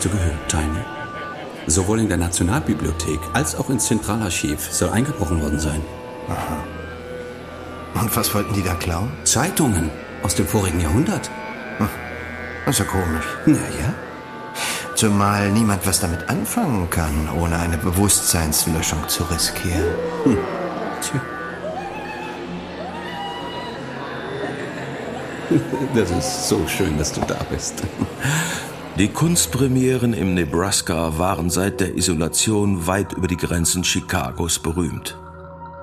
Hast du gehört, Tiny? Sowohl in der Nationalbibliothek als auch ins Zentralarchiv soll eingebrochen worden sein. Aha. Und was wollten die da klauen? Zeitungen aus dem vorigen Jahrhundert. Hm. Das ist ja komisch. Naja. Zumal niemand was damit anfangen kann, ohne eine Bewusstseinslöschung zu riskieren. Hm. Tja. Das ist so schön, dass du da bist. Die Kunstpremieren im Nebraska waren seit der Isolation weit über die Grenzen Chicagos berühmt.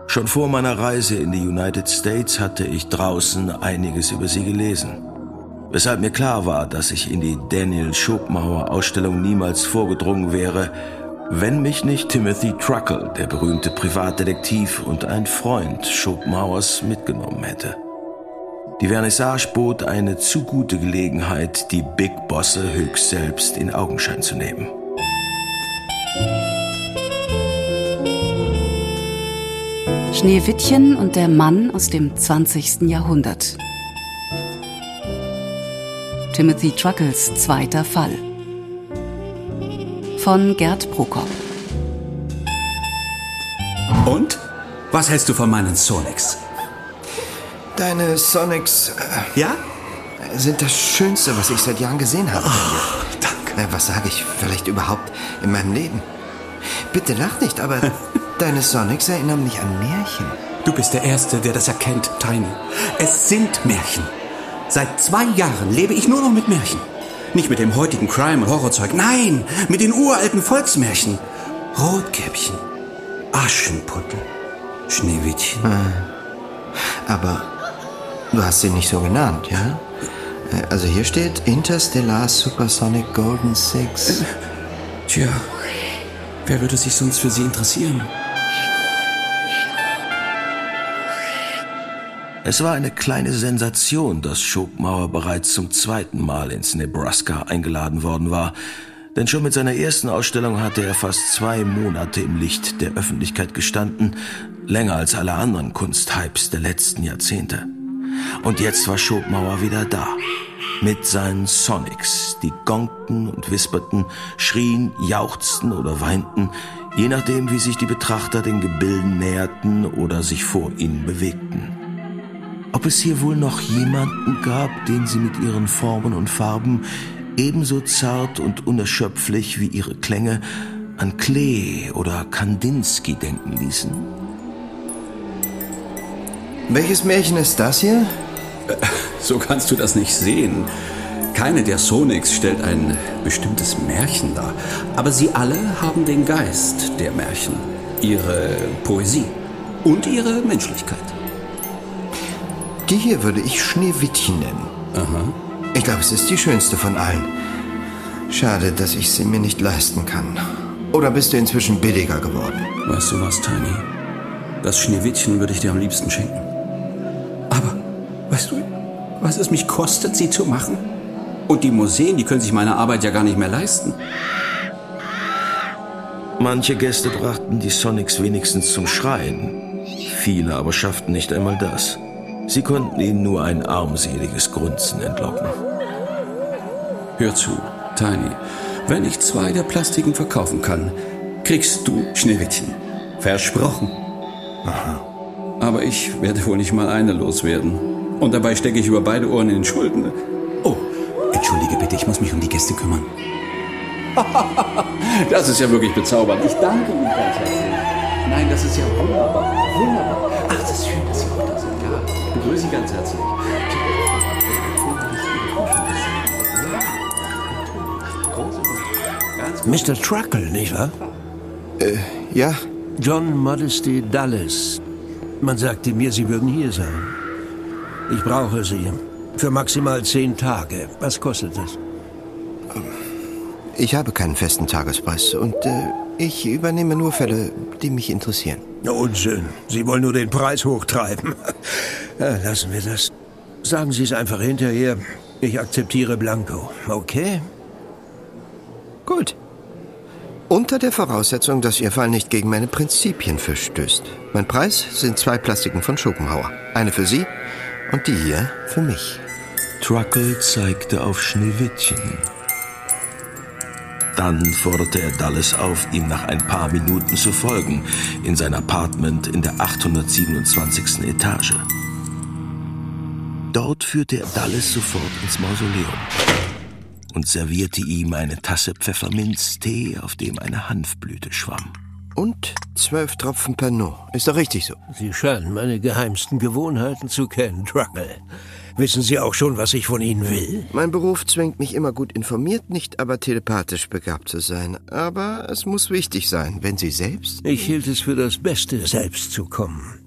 Schon vor meiner Reise in die United States hatte ich draußen einiges über sie gelesen. Weshalb mir klar war, dass ich in die Daniel Schopenhauer Ausstellung niemals vorgedrungen wäre, wenn mich nicht Timothy Truckle, der berühmte Privatdetektiv und ein Freund Schopenhauers, mitgenommen hätte. Die Vernissage bot eine zu gute Gelegenheit, die Big Bosse höchst selbst in Augenschein zu nehmen. Schneewittchen und der Mann aus dem 20. Jahrhundert. Timothy Truckles zweiter Fall. Von Gerd Prokop. Und? Was hältst du von meinen Sonics? Deine Sonics. Äh, ja? Sind das Schönste, was ich seit Jahren gesehen habe. Oh, danke. Was sage ich vielleicht überhaupt in meinem Leben? Bitte lach nicht, aber deine Sonics erinnern mich an Märchen. Du bist der Erste, der das erkennt, Tiny. Es sind Märchen. Seit zwei Jahren lebe ich nur noch mit Märchen. Nicht mit dem heutigen Crime- und Horrorzeug. Nein, mit den uralten Volksmärchen. Rotkäppchen, Aschenputtel, Schneewittchen. Ah. Aber Du hast sie nicht so genannt, ja? Äh, also hier steht Interstellar Supersonic Golden Six. Tja, wer würde sich sonst für sie interessieren? Es war eine kleine Sensation, dass Schopenhauer bereits zum zweiten Mal ins Nebraska eingeladen worden war. Denn schon mit seiner ersten Ausstellung hatte er fast zwei Monate im Licht der Öffentlichkeit gestanden, länger als alle anderen Kunsthypes der letzten Jahrzehnte. Und jetzt war Schopenhauer wieder da. Mit seinen Sonics, die gongten und wisperten, schrien, jauchzten oder weinten, je nachdem, wie sich die Betrachter den Gebilden näherten oder sich vor ihnen bewegten. Ob es hier wohl noch jemanden gab, den sie mit ihren Formen und Farben ebenso zart und unerschöpflich wie ihre Klänge an Klee oder Kandinsky denken ließen? Welches Märchen ist das hier? So kannst du das nicht sehen. Keine der Sonics stellt ein bestimmtes Märchen dar, aber sie alle haben den Geist der Märchen, ihre Poesie und ihre Menschlichkeit. Die hier würde ich Schneewittchen nennen. Aha. Ich glaube, es ist die schönste von allen. Schade, dass ich sie mir nicht leisten kann. Oder bist du inzwischen billiger geworden? Weißt du was, Tiny? Das Schneewittchen würde ich dir am liebsten schenken. Weißt du, was es mich kostet, sie zu machen? Und die Museen, die können sich meine Arbeit ja gar nicht mehr leisten. Manche Gäste brachten die Sonics wenigstens zum Schreien. Viele aber schafften nicht einmal das. Sie konnten ihnen nur ein armseliges Grunzen entlocken. Hör zu, Tiny. Wenn ich zwei der Plastiken verkaufen kann, kriegst du Schneewittchen. Versprochen. Aha. Aber ich werde wohl nicht mal eine loswerden. Und dabei stecke ich über beide Ohren in den Schulden. Oh, entschuldige bitte, ich muss mich um die Gäste kümmern. das ist ja wirklich bezaubernd. Ich danke Ihnen ganz herzlich. Nein, das ist ja wunderbar. Wunderbar. Ach, das ist schön, dass Sie auch da sind. Ja, ich begrüße Sie ganz herzlich. Mr. Truckle, nicht wahr? Äh, ja. John Modesty Dulles. Man sagte mir, Sie würden hier sein. Ich brauche sie. Für maximal zehn Tage. Was kostet es? Ich habe keinen festen Tagespreis und äh, ich übernehme nur Fälle, die mich interessieren. Unsinn. Sie wollen nur den Preis hochtreiben. Ja, lassen wir das. Sagen Sie es einfach hinterher. Ich akzeptiere Blanco. Okay? Gut. Unter der Voraussetzung, dass Ihr Fall nicht gegen meine Prinzipien verstößt. Mein Preis sind zwei Plastiken von Schopenhauer. Eine für Sie und die hier für mich. Truckle zeigte auf Schneewittchen. Dann forderte er Dallas auf, ihm nach ein paar Minuten zu folgen, in sein Apartment in der 827. Etage. Dort führte er Dallas sofort ins Mausoleum und servierte ihm eine Tasse Pfefferminztee, auf dem eine Hanfblüte schwamm. Und zwölf Tropfen Pernod. Ist doch richtig so. Sie scheinen meine geheimsten Gewohnheiten zu kennen, Truckle. Wissen Sie auch schon, was ich von Ihnen will? Mein Beruf zwingt mich immer gut informiert, nicht aber telepathisch begabt zu sein. Aber es muss wichtig sein, wenn Sie selbst... Ich hielt es für das Beste, selbst zu kommen.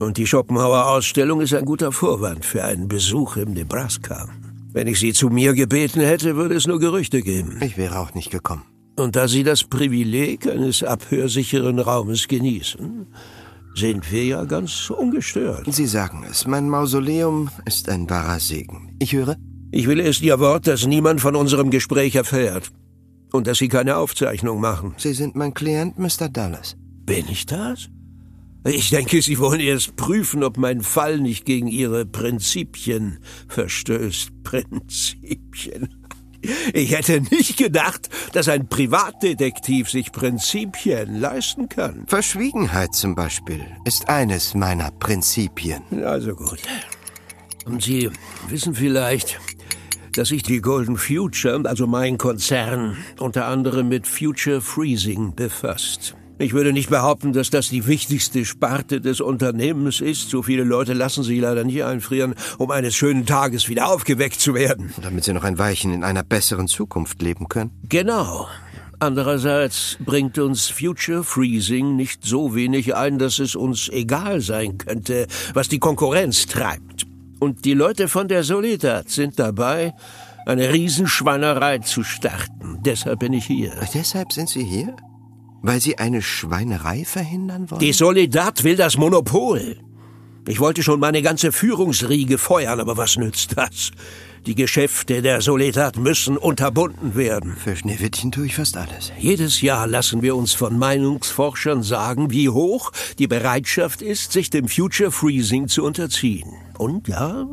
Und die Schopenhauer Ausstellung ist ein guter Vorwand für einen Besuch im Nebraska. Wenn ich Sie zu mir gebeten hätte, würde es nur Gerüchte geben. Ich wäre auch nicht gekommen. Und da Sie das Privileg eines abhörsicheren Raumes genießen, sind wir ja ganz ungestört. Sie sagen es, mein Mausoleum ist ein wahrer Segen. Ich höre? Ich will erst Ihr Wort, dass niemand von unserem Gespräch erfährt. Und dass Sie keine Aufzeichnung machen. Sie sind mein Klient, Mr. Dallas. Bin ich das? Ich denke, Sie wollen erst prüfen, ob mein Fall nicht gegen Ihre Prinzipien verstößt. Prinzipien. Ich hätte nicht gedacht, dass ein Privatdetektiv sich Prinzipien leisten kann. Verschwiegenheit zum Beispiel ist eines meiner Prinzipien. Also gut. Und Sie wissen vielleicht, dass sich die Golden Future, also mein Konzern, unter anderem mit Future Freezing befasst. Ich würde nicht behaupten, dass das die wichtigste Sparte des Unternehmens ist. So viele Leute lassen sich leider nicht einfrieren, um eines schönen Tages wieder aufgeweckt zu werden. Damit sie noch ein Weilchen in einer besseren Zukunft leben können. Genau. Andererseits bringt uns Future Freezing nicht so wenig ein, dass es uns egal sein könnte, was die Konkurrenz treibt. Und die Leute von der Soledad sind dabei, eine Riesenschweinerei zu starten. Deshalb bin ich hier. Deshalb sind Sie hier? Weil Sie eine Schweinerei verhindern wollen? Die Solidad will das Monopol. Ich wollte schon meine ganze Führungsriege feuern, aber was nützt das? Die Geschäfte der Soledad müssen unterbunden werden. Für Schneewittchen tue ich fast alles. Jedes Jahr lassen wir uns von Meinungsforschern sagen, wie hoch die Bereitschaft ist, sich dem Future Freezing zu unterziehen. Und ja,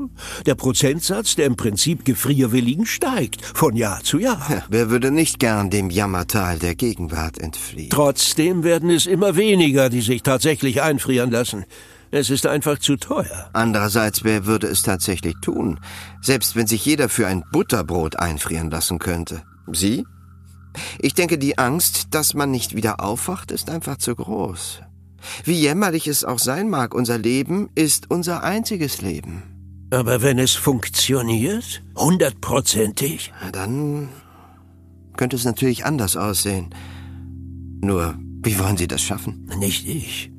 der Prozentsatz der im Prinzip Gefrierwilligen steigt von Jahr zu Jahr. Ja, wer würde nicht gern dem Jammertal der Gegenwart entfliehen? Trotzdem werden es immer weniger, die sich tatsächlich einfrieren lassen. Es ist einfach zu teuer. Andererseits, wer würde es tatsächlich tun? Selbst wenn sich jeder für ein Butterbrot einfrieren lassen könnte. Sie? Ich denke, die Angst, dass man nicht wieder aufwacht, ist einfach zu groß. Wie jämmerlich es auch sein mag, unser Leben ist unser einziges Leben. Aber wenn es funktioniert, hundertprozentig, dann könnte es natürlich anders aussehen. Nur, wie wollen Sie das schaffen? Nicht ich.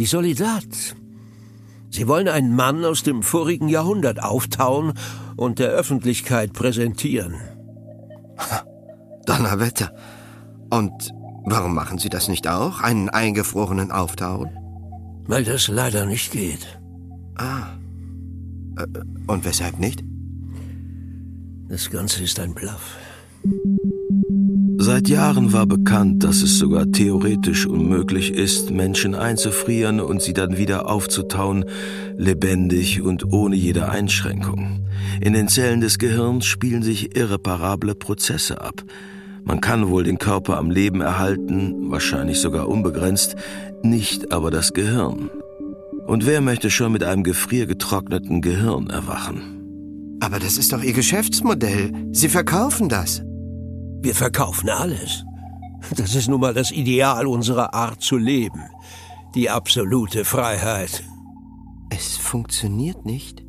Die Solidad. Sie wollen einen Mann aus dem vorigen Jahrhundert auftauen und der Öffentlichkeit präsentieren. Donnerwetter. Und warum machen Sie das nicht auch? Einen eingefrorenen auftauen? Weil das leider nicht geht. Ah. Äh, und weshalb nicht? Das Ganze ist ein Bluff. Seit Jahren war bekannt, dass es sogar theoretisch unmöglich ist, Menschen einzufrieren und sie dann wieder aufzutauen, lebendig und ohne jede Einschränkung. In den Zellen des Gehirns spielen sich irreparable Prozesse ab. Man kann wohl den Körper am Leben erhalten, wahrscheinlich sogar unbegrenzt, nicht aber das Gehirn. Und wer möchte schon mit einem gefriergetrockneten Gehirn erwachen? Aber das ist doch Ihr Geschäftsmodell. Sie verkaufen das. Wir verkaufen alles. Das ist nun mal das Ideal unserer Art zu leben. Die absolute Freiheit. Es funktioniert nicht.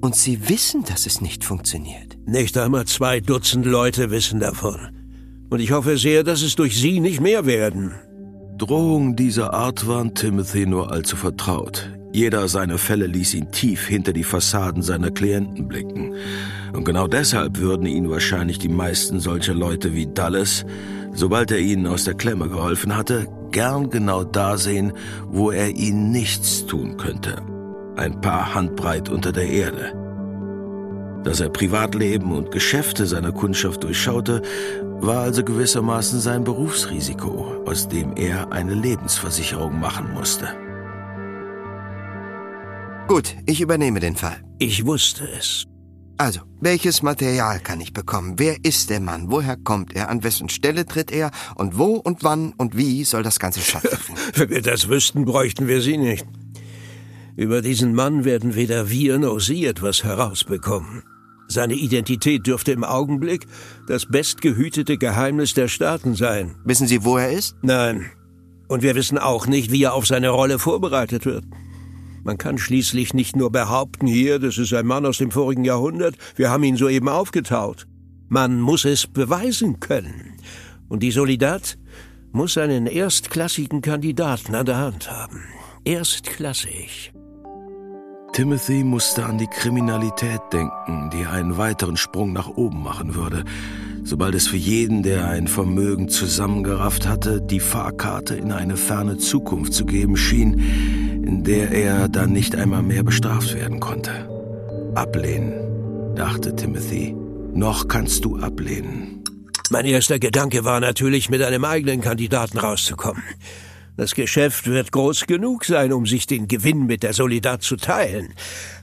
Und Sie wissen, dass es nicht funktioniert. Nicht einmal zwei Dutzend Leute wissen davon. Und ich hoffe sehr, dass es durch Sie nicht mehr werden. Drohungen dieser Art waren Timothy nur allzu vertraut. Jeder seiner Fälle ließ ihn tief hinter die Fassaden seiner Klienten blicken. Und genau deshalb würden ihn wahrscheinlich die meisten solcher Leute wie Dallas, sobald er ihnen aus der Klemme geholfen hatte, gern genau da sehen, wo er ihnen nichts tun könnte. Ein paar Handbreit unter der Erde. Dass er Privatleben und Geschäfte seiner Kundschaft durchschaute, war also gewissermaßen sein Berufsrisiko, aus dem er eine Lebensversicherung machen musste. Gut, ich übernehme den Fall. Ich wusste es. Also, welches Material kann ich bekommen? Wer ist der Mann? Woher kommt er? An wessen Stelle tritt er? Und wo und wann und wie soll das Ganze stattfinden? Wenn wir das wüssten, bräuchten wir Sie nicht. Über diesen Mann werden weder wir noch Sie etwas herausbekommen. Seine Identität dürfte im Augenblick das bestgehütete Geheimnis der Staaten sein. Wissen Sie, wo er ist? Nein. Und wir wissen auch nicht, wie er auf seine Rolle vorbereitet wird. Man kann schließlich nicht nur behaupten, hier, das ist ein Mann aus dem vorigen Jahrhundert, wir haben ihn soeben aufgetaut. Man muss es beweisen können. Und die Solidat muss einen erstklassigen Kandidaten an der Hand haben. Erstklassig. Timothy musste an die Kriminalität denken, die einen weiteren Sprung nach oben machen würde, sobald es für jeden, der ein Vermögen zusammengerafft hatte, die Fahrkarte in eine ferne Zukunft zu geben schien, in der er dann nicht einmal mehr bestraft werden konnte. Ablehnen, dachte Timothy. Noch kannst du ablehnen. Mein erster Gedanke war natürlich, mit einem eigenen Kandidaten rauszukommen. Das Geschäft wird groß genug sein, um sich den Gewinn mit der Solidar zu teilen.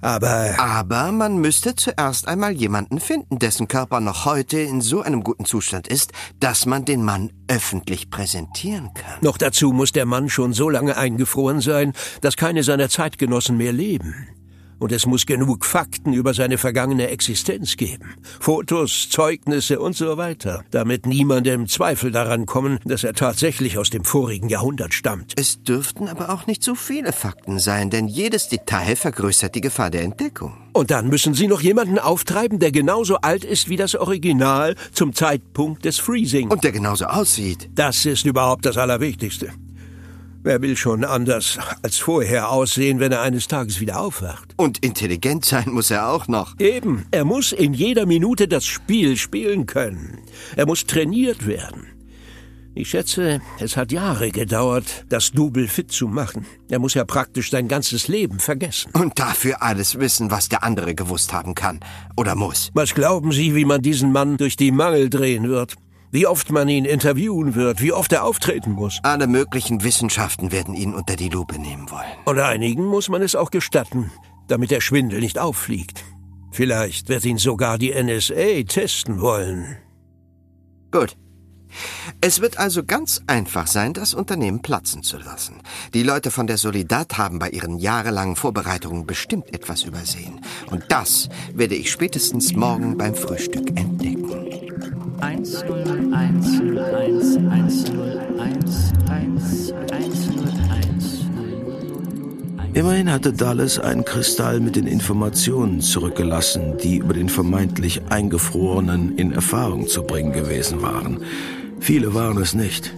Aber. Aber man müsste zuerst einmal jemanden finden, dessen Körper noch heute in so einem guten Zustand ist, dass man den Mann öffentlich präsentieren kann. Noch dazu muss der Mann schon so lange eingefroren sein, dass keine seiner Zeitgenossen mehr leben. Und es muss genug Fakten über seine vergangene Existenz geben. Fotos, Zeugnisse und so weiter. Damit niemandem Zweifel daran kommen, dass er tatsächlich aus dem vorigen Jahrhundert stammt. Es dürften aber auch nicht so viele Fakten sein, denn jedes Detail vergrößert die Gefahr der Entdeckung. Und dann müssen Sie noch jemanden auftreiben, der genauso alt ist wie das Original zum Zeitpunkt des Freezing. Und der genauso aussieht. Das ist überhaupt das Allerwichtigste. Wer will schon anders als vorher aussehen, wenn er eines Tages wieder aufwacht? Und intelligent sein muss er auch noch. Eben, er muss in jeder Minute das Spiel spielen können. Er muss trainiert werden. Ich schätze, es hat Jahre gedauert, das Double fit zu machen. Er muss ja praktisch sein ganzes Leben vergessen. Und dafür alles wissen, was der andere gewusst haben kann. Oder muss. Was glauben Sie, wie man diesen Mann durch die Mangel drehen wird? Wie oft man ihn interviewen wird, wie oft er auftreten muss. Alle möglichen Wissenschaften werden ihn unter die Lupe nehmen wollen. Und einigen muss man es auch gestatten, damit der Schwindel nicht auffliegt. Vielleicht wird ihn sogar die NSA testen wollen. Gut. Es wird also ganz einfach sein, das Unternehmen platzen zu lassen. Die Leute von der Solidat haben bei ihren jahrelangen Vorbereitungen bestimmt etwas übersehen. Und das werde ich spätestens morgen beim Frühstück entdecken. 10101111101. Immerhin hatte Dallas einen Kristall mit den Informationen zurückgelassen, die über den vermeintlich Eingefrorenen in Erfahrung zu bringen gewesen waren. Viele waren es nicht.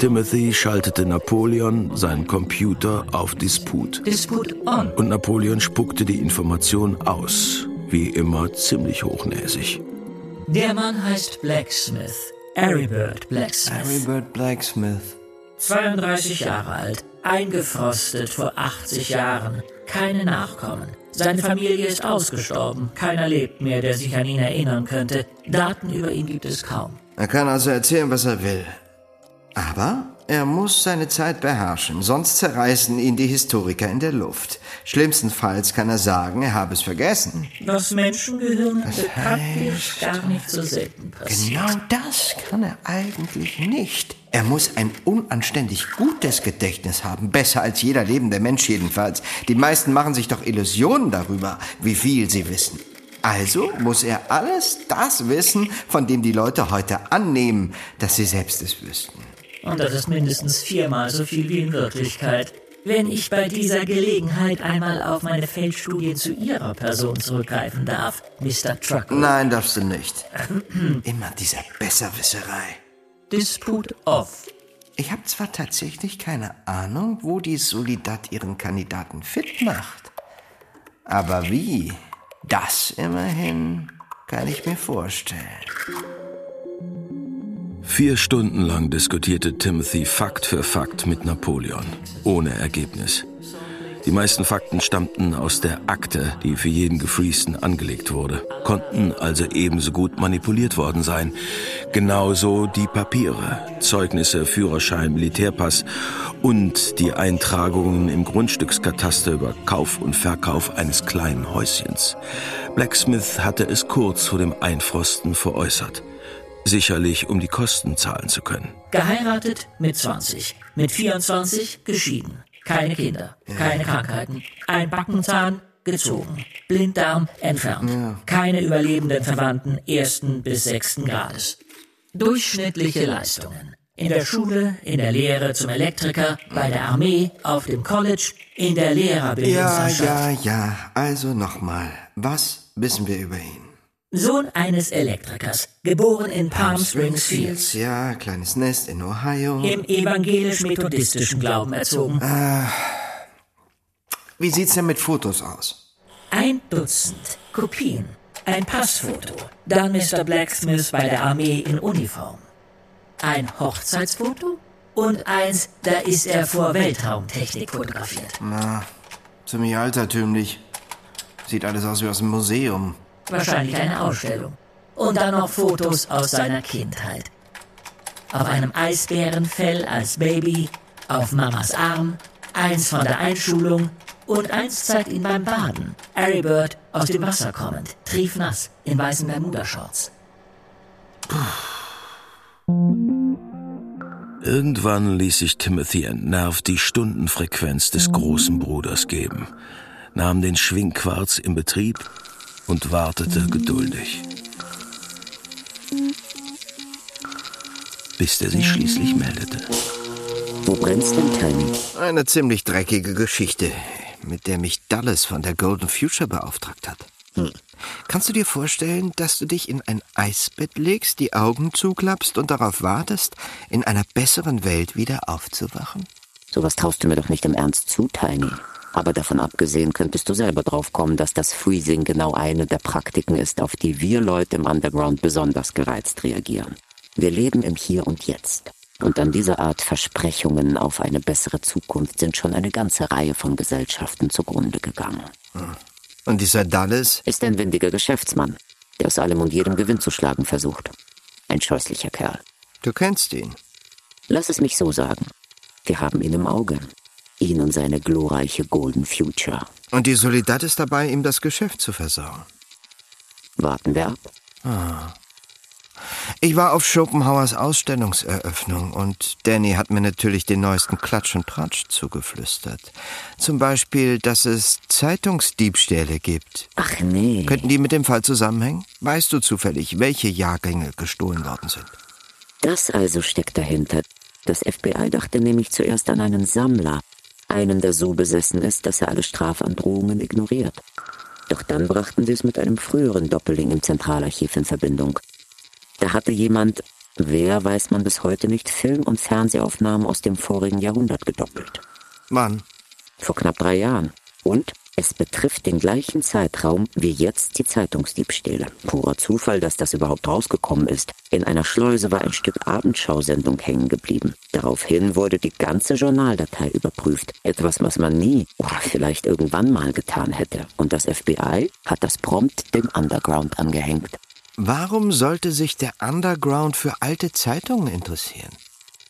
Timothy schaltete Napoleon, seinen Computer, auf Disput. Disput on. Und Napoleon spuckte die Information aus. Wie immer ziemlich hochnäsig. Der Mann heißt Blacksmith. Aribert Blacksmith. Aribert Blacksmith. 32 Jahre alt. Eingefrostet vor 80 Jahren. Keine Nachkommen. Seine Familie ist ausgestorben. Keiner lebt mehr, der sich an ihn erinnern könnte. Daten über ihn gibt es kaum. Er kann also erzählen, was er will. Aber er muss seine Zeit beherrschen, sonst zerreißen ihn die Historiker in der Luft. Schlimmstenfalls kann er sagen, er habe es vergessen. Was Menschengehirn praktisch gar nicht so selten passiert. Genau das kann er eigentlich nicht. Er muss ein unanständig gutes Gedächtnis haben, besser als jeder lebende Mensch jedenfalls. Die meisten machen sich doch Illusionen darüber, wie viel sie wissen. Also muss er alles das wissen, von dem die Leute heute annehmen, dass sie selbst es wüssten. Und das ist mindestens viermal so viel wie in Wirklichkeit. Wenn ich bei dieser Gelegenheit einmal auf meine Feldstudien zu Ihrer Person zurückgreifen darf, Mr. Truckle. Nein, darfst du nicht. Immer diese Besserwisserei. Disput off. Ich habe zwar tatsächlich keine Ahnung, wo die Solidat ihren Kandidaten fit macht. Aber wie? Das immerhin kann ich mir vorstellen. Vier Stunden lang diskutierte Timothy Fakt für Fakt mit Napoleon, ohne Ergebnis. Die meisten Fakten stammten aus der Akte, die für jeden Gefriesen angelegt wurde, konnten also ebenso gut manipuliert worden sein. Genauso die Papiere, Zeugnisse, Führerschein, Militärpass und die Eintragungen im Grundstückskataster über Kauf und Verkauf eines kleinen Häuschens. Blacksmith hatte es kurz vor dem Einfrosten veräußert. Sicherlich, um die Kosten zahlen zu können. Geheiratet mit 20, mit 24 geschieden. Keine Kinder, keine Krankheiten, ein Backenzahn gezogen, Blinddarm entfernt, keine überlebenden Verwandten ersten bis sechsten Grades. Durchschnittliche Leistungen. In der Schule, in der Lehre zum Elektriker, bei der Armee, auf dem College, in der Ja, Lehrerbildungsanstalt. ja, ja. Also nochmal. Was wissen wir über ihn? Sohn eines Elektrikers, geboren in Palm Springs Fields, Ja, kleines Nest in Ohio. im evangelisch-methodistischen Glauben erzogen. Wie sieht's denn mit Fotos aus? Ein Dutzend Kopien, ein Passfoto, dann Mr. Blacksmith bei der Armee in Uniform. Ein Hochzeitsfoto und eins, da ist er vor Weltraumtechnik fotografiert. Ziemlich altertümlich. Sieht alles aus wie aus dem Museum. Wahrscheinlich eine Ausstellung. Und dann noch Fotos aus seiner Kindheit. Auf einem Eisbärenfell als Baby, auf Mamas Arm, eins von der Einschulung und eins zeigt ihn beim Baden. Harry Bird aus dem Wasser kommend, triefnass, in weißen Bermuda-Shorts. Irgendwann ließ sich Timothy entnervt die Stundenfrequenz des großen Bruders geben, nahm den Schwingquarz in Betrieb und wartete geduldig. Bis der sich schließlich meldete. Wo brennt's denn, Tiny? Eine ziemlich dreckige Geschichte, mit der mich Dallas von der Golden Future beauftragt hat. Kannst du dir vorstellen, dass du dich in ein Eisbett legst, die Augen zuklappst und darauf wartest, in einer besseren Welt wieder aufzuwachen? Sowas traust du mir doch nicht im Ernst zu, Tiny. Aber davon abgesehen könntest du selber drauf kommen, dass das Freezing genau eine der Praktiken ist, auf die wir Leute im Underground besonders gereizt reagieren. Wir leben im Hier und Jetzt. Und an dieser Art Versprechungen auf eine bessere Zukunft sind schon eine ganze Reihe von Gesellschaften zugrunde gegangen. Und dieser Dallas? Ist ein windiger Geschäftsmann, der aus allem und jedem Gewinn zu schlagen versucht. Ein scheußlicher Kerl. Du kennst ihn. Lass es mich so sagen. Wir haben ihn im Auge. Ihn und seine glorreiche Golden Future. Und die Solidad ist dabei, ihm das Geschäft zu versauen. Warten wir ab. Ich war auf Schopenhauers Ausstellungseröffnung und Danny hat mir natürlich den neuesten Klatsch und Tratsch zugeflüstert. Zum Beispiel, dass es Zeitungsdiebstähle gibt. Ach nee. Könnten die mit dem Fall zusammenhängen? Weißt du zufällig, welche Jahrgänge gestohlen worden sind? Das also steckt dahinter. Das FBI dachte nämlich zuerst an einen Sammler. Einen, der so besessen ist, dass er alle Strafandrohungen ignoriert. Doch dann brachten sie es mit einem früheren Doppelling im Zentralarchiv in Verbindung. Da hatte jemand, wer weiß man bis heute nicht, Film- und Fernsehaufnahmen aus dem vorigen Jahrhundert gedoppelt. Mann, Vor knapp drei Jahren. Und es betrifft den gleichen Zeitraum wie jetzt die Zeitungsdiebstähle. Purer Zufall, dass das überhaupt rausgekommen ist. In einer Schleuse war ein Stück Abendschausendung hängen geblieben. Daraufhin wurde die ganze Journaldatei überprüft. Etwas, was man nie oder vielleicht irgendwann mal getan hätte. Und das FBI hat das prompt dem Underground angehängt. warum sollte sich der Underground für alte Zeitungen interessieren?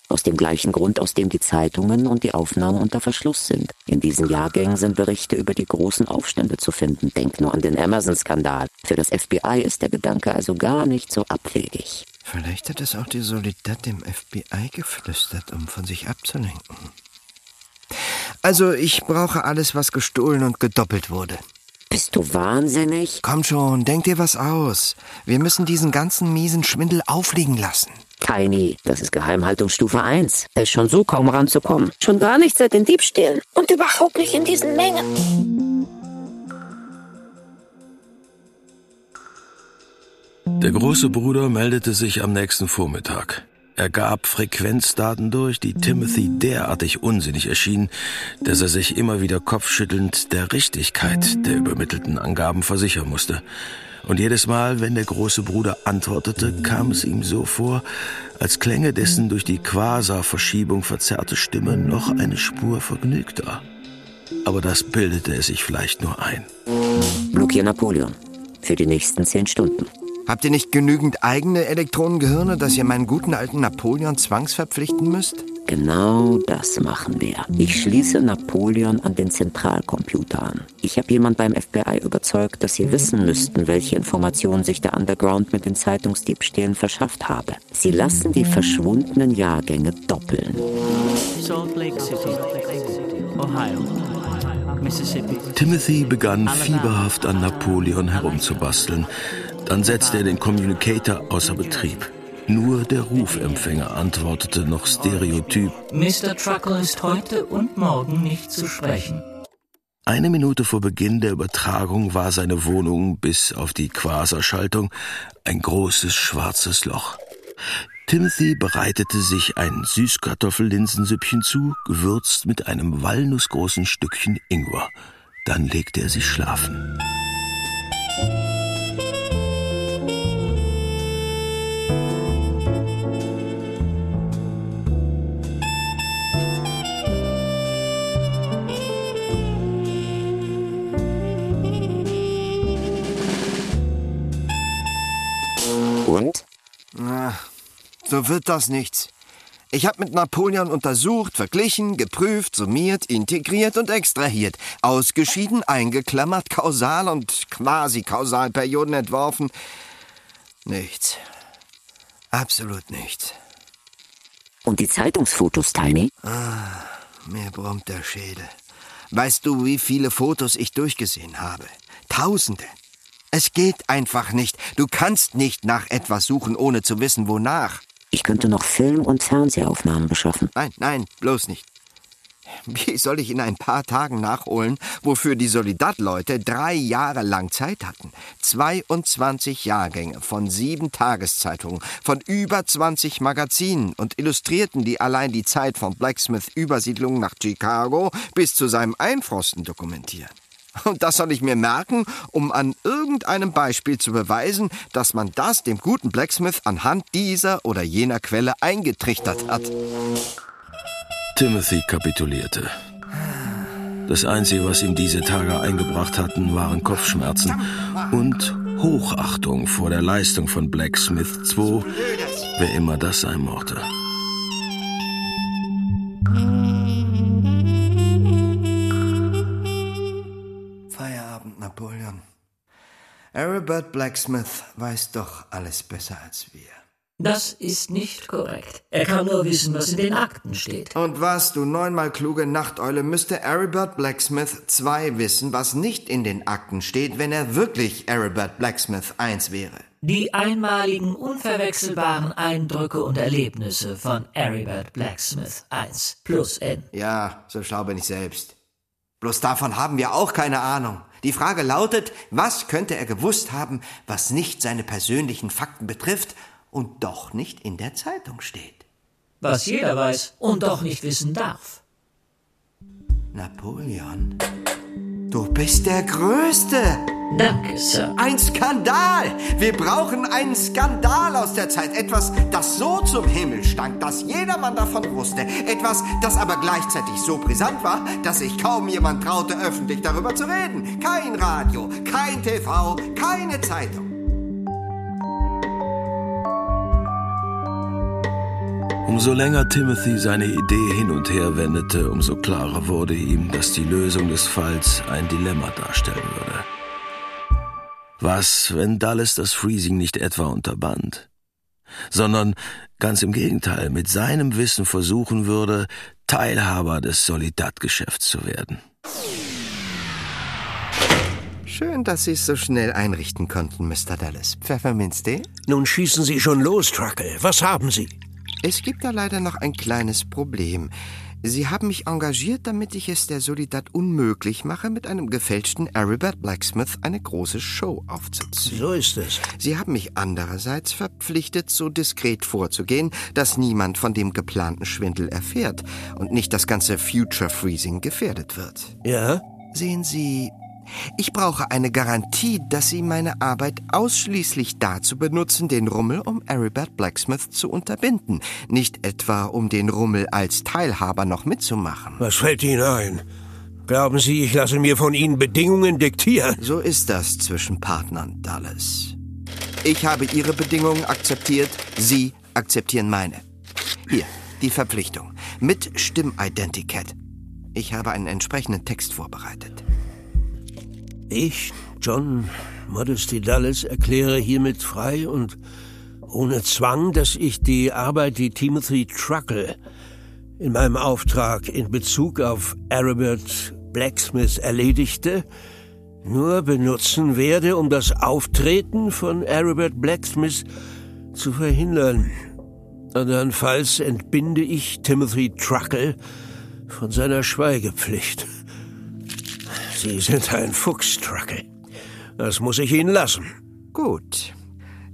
Aus dem gleichen Grund, aus dem die Zeitungen und die Aufnahmen unter Verschluss sind. In diesen Jahrgängen sind Berichte über die großen Aufstände zu finden. Denk nur an den Amazon-Skandal. Für das FBI ist der Gedanke also gar nicht so abwegig. Vielleicht hat es auch die Solidad dem FBI geflüstert, um von sich abzulenken. Also, ich brauche alles, was gestohlen und gedoppelt wurde. Bist du wahnsinnig? Komm schon, denk dir was aus. Wir müssen diesen ganzen miesen Schwindel aufliegen lassen. Tiny, das ist Geheimhaltungsstufe 1. Er ist schon so kaum ranzukommen. Schon gar nicht seit den Diebstählen. Und überhaupt nicht in diesen Mengen. Der große Bruder meldete sich am nächsten Vormittag. Er gab Frequenzdaten durch, die Timothy derartig unsinnig erschienen, dass er sich immer wieder kopfschüttelnd der Richtigkeit der übermittelten Angaben versichern musste. Und jedes Mal, wenn der große Bruder antwortete, kam es ihm so vor, als klänge dessen durch die Quasarverschiebung verzerrte Stimme noch eine Spur vergnügter. Aber das bildete er sich vielleicht nur ein. Blockier Napoleon. Für die nächsten zehn Stunden. Habt ihr nicht genügend eigene Elektronengehirne, dass ihr meinen guten alten Napoleon zwangsverpflichten müsst? Genau das machen wir. Ich schließe Napoleon an den Zentralcomputer an. Ich habe jemand beim FBI überzeugt, dass sie wissen müssten, welche Informationen sich der Underground mit den Zeitungsdiebstählen verschafft habe. Sie lassen die verschwundenen Jahrgänge doppeln. Salt Lake City, Ohio, Mississippi. Timothy begann fieberhaft an Napoleon herumzubasteln. Dann setzte er den Communicator außer Betrieb. Nur der Rufempfänger antwortete noch stereotyp. Mr. Truckle ist heute und morgen nicht zu sprechen. Eine Minute vor Beginn der Übertragung war seine Wohnung bis auf die Quaserschaltung ein großes schwarzes Loch. Timothy bereitete sich ein Süßkartoffellinsensüppchen zu, gewürzt mit einem walnussgroßen Stückchen Ingwer. Dann legte er sich schlafen. Na, so wird das nichts. Ich habe mit Napoleon untersucht, verglichen, geprüft, summiert, integriert und extrahiert, ausgeschieden, eingeklammert, kausal und quasi kausal Perioden entworfen. Nichts. Absolut nichts. Und die Zeitungsfotos, Tiny? Mir brummt der Schädel. Weißt du, wie viele Fotos ich durchgesehen habe? Tausende. Es geht einfach nicht. Du kannst nicht nach etwas suchen, ohne zu wissen, wonach. Ich könnte noch Film- und Fernsehaufnahmen beschaffen. Nein, nein, bloß nicht. Wie soll ich in ein paar Tagen nachholen, wofür die Solidat-Leute drei Jahre lang Zeit hatten? 22 Jahrgänge von sieben Tageszeitungen, von über 20 Magazinen und Illustrierten, die allein die Zeit von Blacksmith Übersiedlung nach Chicago bis zu seinem Einfrosten dokumentieren. Und das soll ich mir merken, um an irgendeinem Beispiel zu beweisen, dass man das dem guten Blacksmith anhand dieser oder jener Quelle eingetrichtert hat. Timothy kapitulierte. Das Einzige, was ihm diese Tage eingebracht hatten, waren Kopfschmerzen und Hochachtung vor der Leistung von Blacksmith II, wer immer das sein mochte. Napoleon. Aribert Blacksmith weiß doch alles besser als wir. Das ist nicht korrekt. Er kann nur wissen, was in den Akten steht. Und was, du neunmal kluge Nachteule, müsste Aribert Blacksmith II wissen, was nicht in den Akten steht, wenn er wirklich Aribert Blacksmith I wäre. Die einmaligen, unverwechselbaren Eindrücke und Erlebnisse von Aribert Blacksmith 1 plus N. Ja, so schlau bin ich selbst. Bloß davon haben wir auch keine Ahnung. Die Frage lautet, was könnte er gewusst haben, was nicht seine persönlichen Fakten betrifft und doch nicht in der Zeitung steht? Was jeder weiß und doch nicht wissen darf. Napoleon, du bist der Größte. Danke, Sir. Ein Skandal! Wir brauchen einen Skandal aus der Zeit. Etwas, das so zum Himmel stank, dass jedermann davon wusste. Etwas, das aber gleichzeitig so brisant war, dass sich kaum jemand traute, öffentlich darüber zu reden. Kein Radio, kein TV, keine Zeitung. Umso länger Timothy seine Idee hin und her wendete, umso klarer wurde ihm, dass die Lösung des Falls ein Dilemma darstellen würde. Was, wenn Dallas das Freezing nicht etwa unterband, sondern ganz im Gegenteil mit seinem Wissen versuchen würde, Teilhaber des Solidat-Geschäfts zu werden? Schön, dass Sie es so schnell einrichten konnten, Mr. Dallas. Pfefferminztee? Nun schießen Sie schon los, Truckle. Was haben Sie? Es gibt da leider noch ein kleines Problem. Sie haben mich engagiert, damit ich es der Solidat unmöglich mache, mit einem gefälschten Aribert Blacksmith eine große Show aufzuziehen. So ist es. Sie haben mich andererseits verpflichtet, so diskret vorzugehen, dass niemand von dem geplanten Schwindel erfährt und nicht das ganze Future Freezing gefährdet wird. Ja? Sehen Sie, ich brauche eine Garantie, dass Sie meine Arbeit ausschließlich dazu benutzen, den Rummel um Aribert Blacksmith zu unterbinden, nicht etwa um den Rummel als Teilhaber noch mitzumachen. Was fällt Ihnen ein? Glauben Sie, ich lasse mir von Ihnen Bedingungen diktieren? So ist das zwischen Partnern, Dallas. Ich habe Ihre Bedingungen akzeptiert, Sie akzeptieren meine. Hier, die Verpflichtung. Mit Stimmidenticat. Ich habe einen entsprechenden Text vorbereitet. Ich, John Modesty Dallas, erkläre hiermit frei und ohne Zwang, dass ich die Arbeit, die Timothy Truckle in meinem Auftrag in Bezug auf Aribert Blacksmith erledigte, nur benutzen werde, um das Auftreten von Aribert Blacksmith zu verhindern. Andernfalls entbinde ich Timothy Truckle von seiner Schweigepflicht. Sie sind ein Fuchs, Truckle. Das muss ich Ihnen lassen. Gut.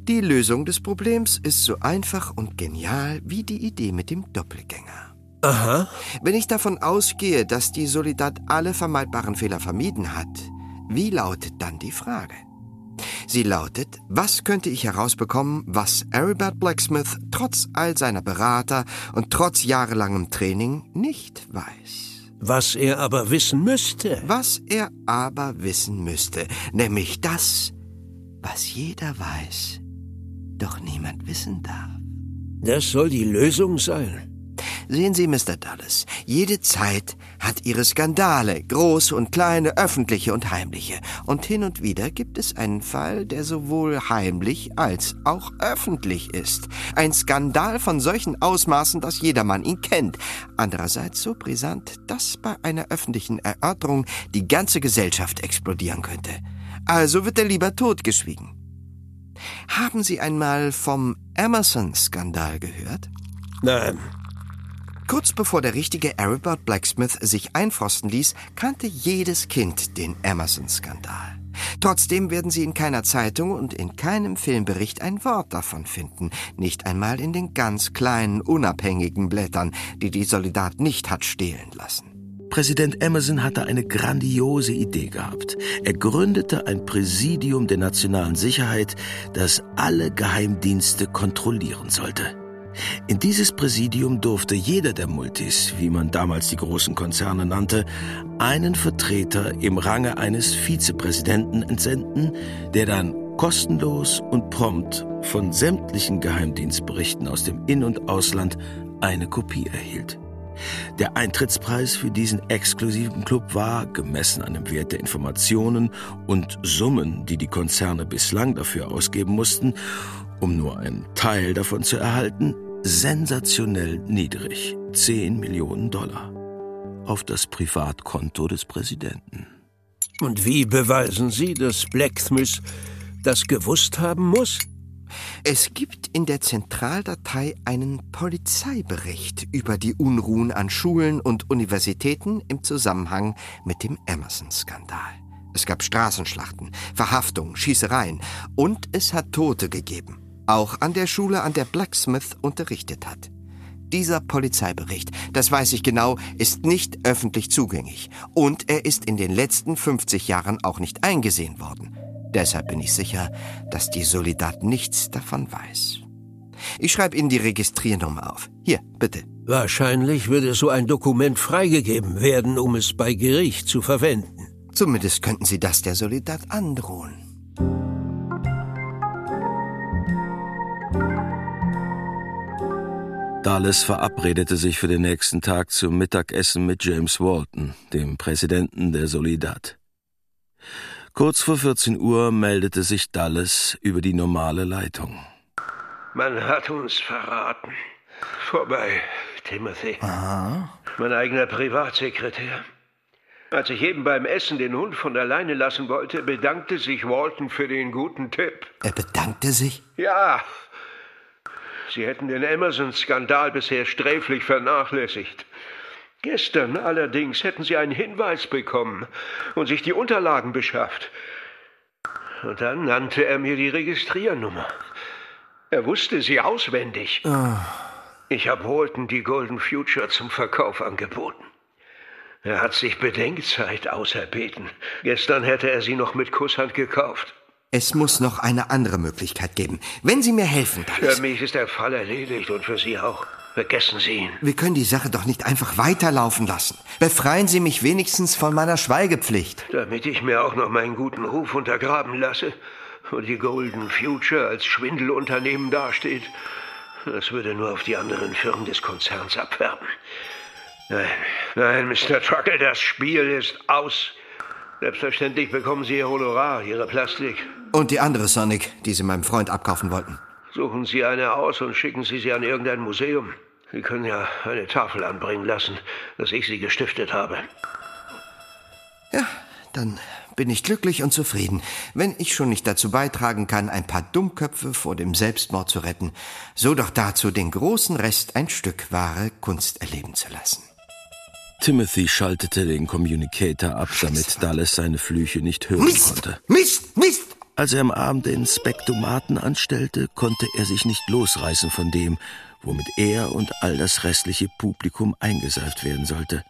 Die Lösung des Problems ist so einfach und genial wie die Idee mit dem Doppelgänger. Aha. Wenn ich davon ausgehe, dass die Soldat alle vermeidbaren Fehler vermieden hat, wie lautet dann die Frage? Sie lautet, was könnte ich herausbekommen, was Aribert Blacksmith trotz all seiner Berater und trotz jahrelangem Training nicht weiß? Was er aber wissen müsste. Was er aber wissen müsste, nämlich das, was jeder weiß, doch niemand wissen darf. Das soll die Lösung sein. Sehen Sie, Mr. Dallas, jede Zeit hat ihre Skandale, große und kleine, öffentliche und heimliche. Und hin und wieder gibt es einen Fall, der sowohl heimlich als auch öffentlich ist. Ein Skandal von solchen Ausmaßen, dass jedermann ihn kennt. Andererseits so brisant, dass bei einer öffentlichen Erörterung die ganze Gesellschaft explodieren könnte. Also wird er lieber totgeschwiegen. Haben Sie einmal vom Emerson-Skandal gehört? Nein. Kurz bevor der richtige Aribert Blacksmith sich einfrosten ließ, kannte jedes Kind den Emerson-Skandal. Trotzdem werden Sie in keiner Zeitung und in keinem Filmbericht ein Wort davon finden, nicht einmal in den ganz kleinen, unabhängigen Blättern, die die Soldat nicht hat stehlen lassen. Präsident Emerson hatte eine grandiose Idee gehabt. Er gründete ein Präsidium der nationalen Sicherheit, das alle Geheimdienste kontrollieren sollte. In dieses Präsidium durfte jeder der Multis, wie man damals die großen Konzerne nannte, einen Vertreter im Range eines Vizepräsidenten entsenden, der dann kostenlos und prompt von sämtlichen Geheimdienstberichten aus dem In- und Ausland eine Kopie erhielt. Der Eintrittspreis für diesen exklusiven Club war, gemessen an dem Wert der Informationen und Summen, die die Konzerne bislang dafür ausgeben mussten, um nur einen Teil davon zu erhalten, sensationell niedrig. 10 Millionen Dollar. Auf das Privatkonto des Präsidenten. Und wie beweisen Sie, dass Blacksmith das gewusst haben muss? Es gibt in der Zentraldatei einen Polizeibericht über die Unruhen an Schulen und Universitäten im Zusammenhang mit dem Emerson-Skandal. Es gab Straßenschlachten, Verhaftungen, Schießereien und es hat Tote gegeben. Auch an der Schule, an der Blacksmith unterrichtet hat. Dieser Polizeibericht, das weiß ich genau, ist nicht öffentlich zugänglich. Und er ist in den letzten 50 Jahren auch nicht eingesehen worden. Deshalb bin ich sicher, dass die Solidat nichts davon weiß. Ich schreibe Ihnen die Registriernummer auf. Hier, bitte. Wahrscheinlich würde so ein Dokument freigegeben werden, um es bei Gericht zu verwenden. Zumindest könnten Sie das der Solidat androhen. Dallas verabredete sich für den nächsten Tag zum Mittagessen mit James Walton, dem Präsidenten der Solidad. Kurz vor 14 Uhr meldete sich Dallas über die normale Leitung. Man hat uns verraten. Vorbei, Timothy. Aha. Mein eigener Privatsekretär. Als ich eben beim Essen den Hund von alleine lassen wollte, bedankte sich Walton für den guten Tipp. Er bedankte sich? Ja. Sie hätten den Emerson-Skandal bisher sträflich vernachlässigt. Gestern allerdings hätten Sie einen Hinweis bekommen und sich die Unterlagen beschafft. Und dann nannte er mir die Registriernummer. Er wusste sie auswendig. Ich habe Walton die Golden Future zum Verkauf angeboten. Er hat sich Bedenkzeit auserbeten. Gestern hätte er sie noch mit Kusshand gekauft. Es muss noch eine andere Möglichkeit geben. Wenn Sie mir helfen, Dallas. Für mich ist der Fall erledigt und für Sie auch. Vergessen Sie ihn. Wir können die Sache doch nicht einfach weiterlaufen lassen. Befreien Sie mich wenigstens von meiner Schweigepflicht. Damit ich mir auch noch meinen guten Ruf untergraben lasse und die Golden Future als Schwindelunternehmen dasteht. Das würde nur auf die anderen Firmen des Konzerns abwerben. Nein, nein, Mr. Truckle, das Spiel ist aus. Selbstverständlich bekommen Sie Ihr Honorar, Ihre Plastik. Und die andere Sonic, die Sie meinem Freund abkaufen wollten. Suchen Sie eine aus und schicken Sie sie an irgendein Museum. Sie können ja eine Tafel anbringen lassen, dass ich sie gestiftet habe. Ja, dann bin ich glücklich und zufrieden, wenn ich schon nicht dazu beitragen kann, ein paar Dummköpfe vor dem Selbstmord zu retten, so doch dazu den großen Rest ein Stück wahre Kunst erleben zu lassen. Timothy schaltete den Communicator ab, damit Dallas seine Flüche nicht hören Mist! konnte. Mist! Mist! Als er am Abend den Spektomaten anstellte, konnte er sich nicht losreißen von dem, womit er und all das restliche Publikum eingeseift werden sollte.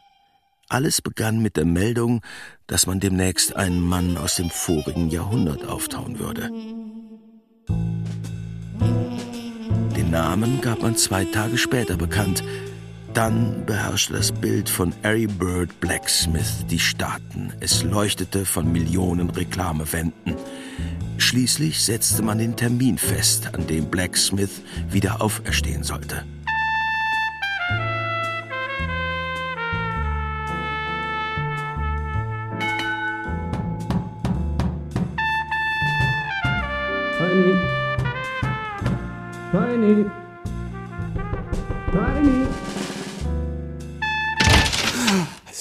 Alles begann mit der Meldung, dass man demnächst einen Mann aus dem vorigen Jahrhundert auftauen würde. Den Namen gab man zwei Tage später bekannt. Dann beherrschte das Bild von Harry Bird Blacksmith die Staaten. Es leuchtete von Millionen Reklamewänden. Schließlich setzte man den Termin fest, an dem Blacksmith wieder auferstehen sollte. Tiny. Tiny.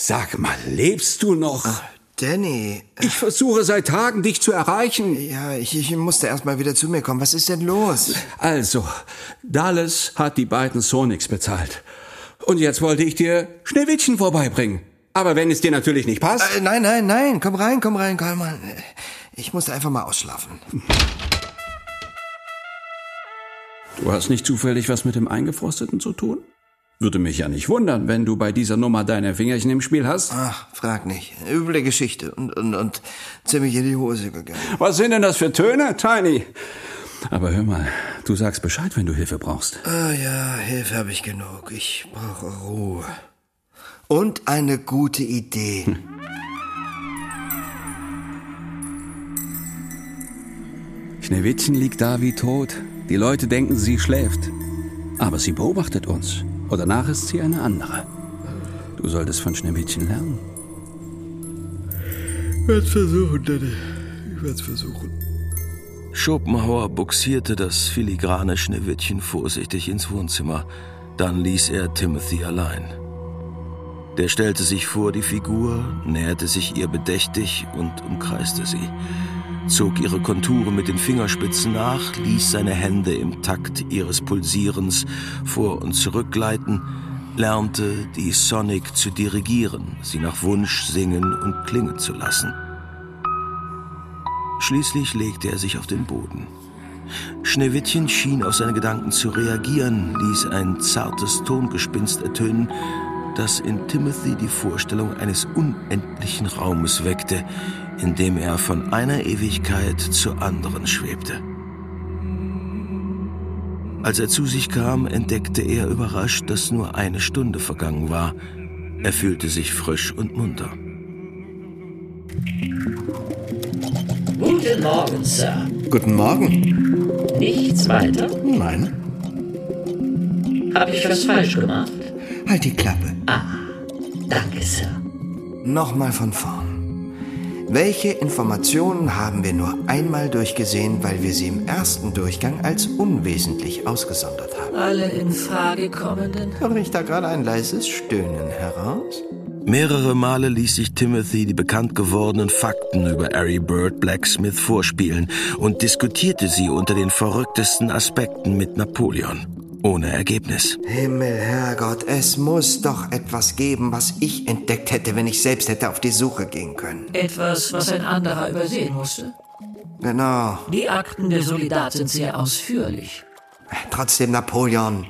Sag mal, lebst du noch? Danny, Ich versuche seit Tagen, dich zu erreichen. ja, ich, ich musste erst mal wieder zu mir kommen. Was ist denn los? Also, Dallas hat die beiden Sonics bezahlt. Und jetzt wollte ich dir Schneewittchen vorbeibringen. Aber wenn es dir natürlich nicht passt. Äh, nein, nein, nein, komm rein, komm rein, komm mal. Ich musste einfach mal ausschlafen. Du hast nicht zufällig was mit dem Eingefrosteten zu tun? Würde mich ja nicht wundern, wenn du bei dieser Nummer deine Fingerchen im Spiel hast. Ach, frag nicht. Üble Geschichte und, und, und ziemlich in die Hose gegangen. Was sind denn das für Töne, Tiny? Aber hör mal, du sagst Bescheid, wenn du Hilfe brauchst. Ah ja, Hilfe habe ich genug. Ich brauche Ruhe. Und eine gute Idee. Schneewittchen liegt da wie tot. Die Leute denken, sie schläft. Aber sie beobachtet uns. Und danach ist sie eine andere. Du solltest von Schneewittchen lernen. Ich werd's versuchen, Danny. Ich werd's versuchen. Schopenhauer buxierte das filigrane Schneewittchen vorsichtig ins Wohnzimmer. Dann ließ er Timothy allein. Der stellte sich vor die Figur, näherte sich ihr bedächtig und umkreiste sie, zog ihre Konturen mit den Fingerspitzen nach, ließ seine Hände im Takt ihres Pulsierens vor und zurückgleiten, lernte die Sonic zu dirigieren, sie nach Wunsch singen und klingen zu lassen. Schließlich legte er sich auf den Boden. Schneewittchen schien auf seine Gedanken zu reagieren, ließ ein zartes Tongespinst ertönen, das in Timothy die Vorstellung eines unendlichen Raumes weckte, in dem er von einer Ewigkeit zur anderen schwebte. Als er zu sich kam, entdeckte er überrascht, dass nur eine Stunde vergangen war. Er fühlte sich frisch und munter. Guten Morgen, Sir. Guten Morgen. Nichts weiter? Nein. Habe ich was falsch gemacht? Halt die Klappe. Danke, Sir. Nochmal von vorn. Welche Informationen haben wir nur einmal durchgesehen, weil wir sie im ersten Durchgang als unwesentlich ausgesondert haben? Alle in Frage kommenden? Höre ich da gerade ein leises Stöhnen heraus? Mehrere Male ließ sich Timothy die bekannt gewordenen Fakten über Harry Bird Blacksmith vorspielen und diskutierte sie unter den verrücktesten Aspekten mit Napoleon. Ohne Ergebnis. Himmel, Herrgott, es muss doch etwas geben, was ich entdeckt hätte, wenn ich selbst hätte auf die Suche gehen können. Etwas, was ein anderer übersehen musste? Genau. Die Akten der Solidat sind sehr ausführlich. Trotzdem, Napoleon,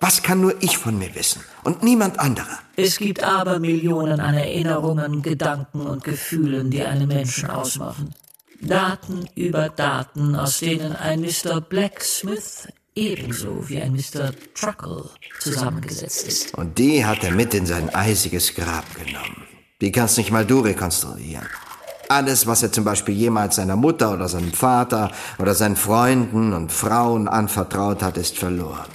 was kann nur ich von mir wissen und niemand anderer? Es gibt aber Millionen an Erinnerungen, Gedanken und Gefühlen, die einen Menschen ausmachen. Daten über Daten, aus denen ein Mr. Blacksmith ebenso wie ein Mr. Truckle zusammengesetzt ist. Und die hat er mit in sein eisiges Grab genommen. Die kannst nicht mal du rekonstruieren. Alles, was er zum Beispiel jemals seiner Mutter oder seinem Vater oder seinen Freunden und Frauen anvertraut hat, ist verloren.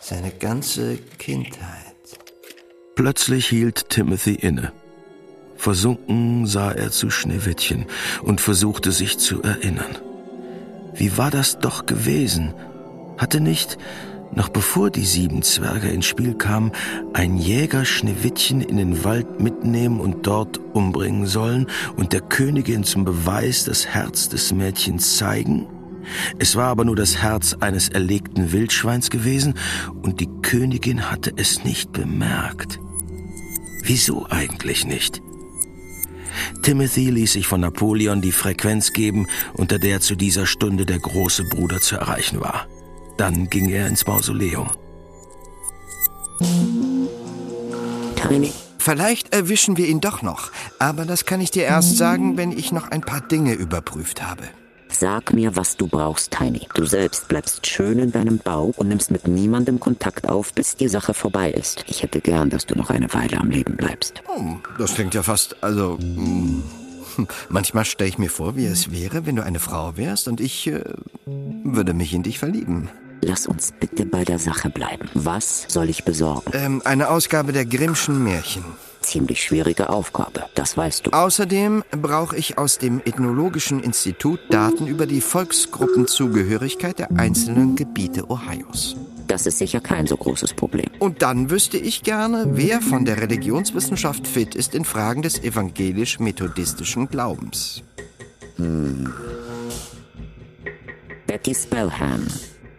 Seine ganze Kindheit. Plötzlich hielt Timothy inne. Versunken sah er zu Schneewittchen und versuchte sich zu erinnern. Wie war das doch gewesen? Hatte nicht, noch bevor die sieben Zwerge ins Spiel kamen, ein Jäger Schneewittchen in den Wald mitnehmen und dort umbringen sollen und der Königin zum Beweis das Herz des Mädchens zeigen? Es war aber nur das Herz eines erlegten Wildschweins gewesen und die Königin hatte es nicht bemerkt. Wieso eigentlich nicht? Timothy ließ sich von Napoleon die Frequenz geben, unter der zu dieser Stunde der große Bruder zu erreichen war. Dann ging er ins Mausoleum. Tiny. Vielleicht erwischen wir ihn doch noch, aber das kann ich dir erst sagen, wenn ich noch ein paar Dinge überprüft habe. Sag mir, was du brauchst, Tiny. Du selbst bleibst schön in deinem Bau und nimmst mit niemandem Kontakt auf, bis die Sache vorbei ist. Ich hätte gern, dass du noch eine Weile am Leben bleibst. Oh, das klingt ja fast, also... Mh, manchmal stelle ich mir vor, wie es wäre, wenn du eine Frau wärst und ich äh, würde mich in dich verlieben. Lass uns bitte bei der Sache bleiben. Was soll ich besorgen? Ähm, eine Ausgabe der Grimmschen Märchen. Ziemlich schwierige Aufgabe, das weißt du. Außerdem brauche ich aus dem Ethnologischen Institut Daten über die Volksgruppenzugehörigkeit der einzelnen Gebiete Ohios. Das ist sicher kein so großes Problem. Und dann wüsste ich gerne, wer von der Religionswissenschaft fit ist in Fragen des evangelisch-methodistischen Glaubens. Hm. Betty Spellham,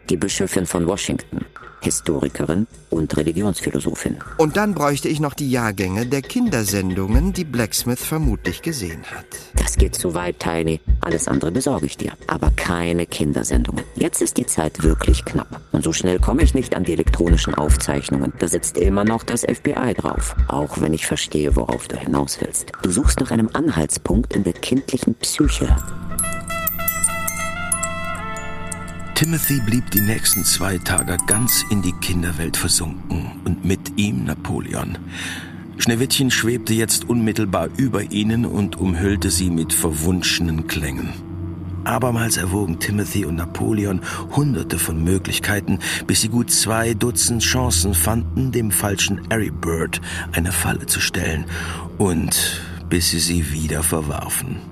die Bischöfin von Washington, Historikerin und Religionsphilosophin. Und dann bräuchte ich noch die Jahrgänge der Kindersendungen, die Blacksmith vermutlich gesehen hat. Das geht zu weit, Tiny. Alles andere besorge ich dir. Aber keine Kindersendungen. Jetzt ist die Zeit wirklich knapp. Und so schnell komme ich nicht an die elektronischen Aufzeichnungen. Da sitzt immer noch das FBI drauf. Auch wenn ich verstehe, worauf du hinaus willst. Du suchst nach einem Anhaltspunkt in der kindlichen Psyche. Timothy blieb die nächsten zwei Tage ganz in die Kinderwelt versunken und mit ihm Napoleon. Schneewittchen schwebte jetzt unmittelbar über ihnen und umhüllte sie mit verwunschenen Klängen. Abermals erwogen Timothy und Napoleon hunderte von Möglichkeiten, bis sie gut zwei Dutzend Chancen fanden, dem falschen Harry Bird eine Falle zu stellen und bis sie sie wieder verwarfen.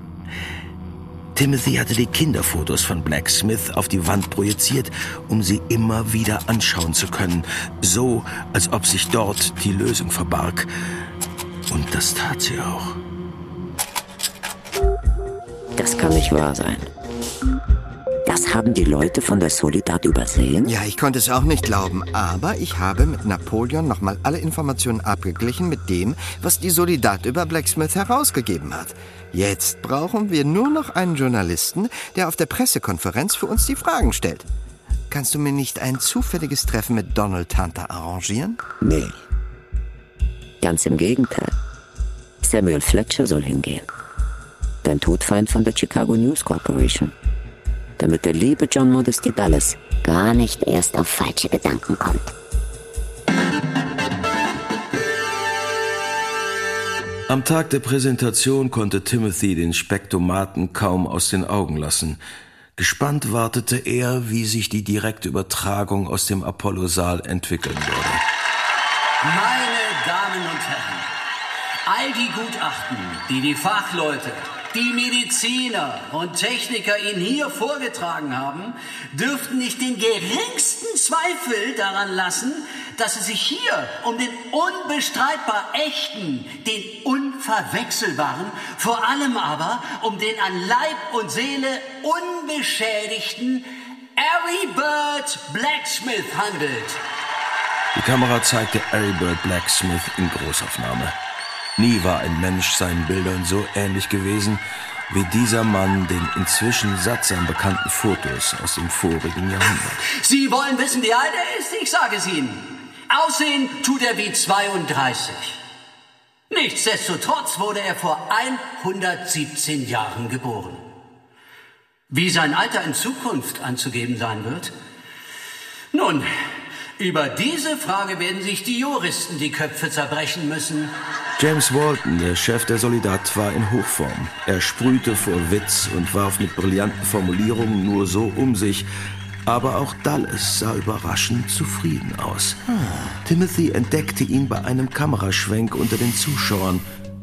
Timothy hatte die Kinderfotos von Blacksmith auf die Wand projiziert, um sie immer wieder anschauen zu können, so als ob sich dort die Lösung verbarg. Und das tat sie auch. Das kann nicht wahr sein. Das haben die Leute von der Solidat übersehen? Ja, ich konnte es auch nicht glauben, aber ich habe mit Napoleon nochmal alle Informationen abgeglichen mit dem, was die Solidat über Blacksmith herausgegeben hat. Jetzt brauchen wir nur noch einen Journalisten, der auf der Pressekonferenz für uns die Fragen stellt. Kannst du mir nicht ein zufälliges Treffen mit Donald Hunter arrangieren? Nee. Ganz im Gegenteil. Samuel Fletcher soll hingehen. Dein Todfeind von der Chicago News Corporation. Damit der liebe John Modesty Dallas gar nicht erst auf falsche Gedanken kommt. Am Tag der Präsentation konnte Timothy den Spektomaten kaum aus den Augen lassen. Gespannt wartete er, wie sich die direkte Übertragung aus dem Apollo-Saal entwickeln würde. Meine Damen und Herren, all die Gutachten, die die Fachleute, die Mediziner und Techniker Ihnen hier vorgetragen haben, dürften nicht den geringsten Zweifel daran lassen, dass es sich hier um den unbestreitbar echten, den unverwechselbaren, vor allem aber um den an Leib und Seele unbeschädigten Harry Bird Blacksmith handelt. Die Kamera zeigte Harry Bird Blacksmith in Großaufnahme. Nie war ein Mensch seinen Bildern so ähnlich gewesen wie dieser Mann den inzwischen sattsam bekannten Fotos aus dem vorigen Jahrhundert. Sie wollen wissen, wie alt er ist? Ich sage es Ihnen. Aussehen tut er wie 32. Nichtsdestotrotz wurde er vor 117 Jahren geboren. Wie sein Alter in Zukunft anzugeben sein wird? Nun, über diese Frage werden sich die Juristen die Köpfe zerbrechen müssen. James Walton, der Chef der Solidat, war in Hochform. Er sprühte vor Witz und warf mit brillanten Formulierungen nur so um sich. Aber auch Dallas sah überraschend zufrieden aus. Timothy entdeckte ihn bei einem Kameraschwenk unter den Zuschauern.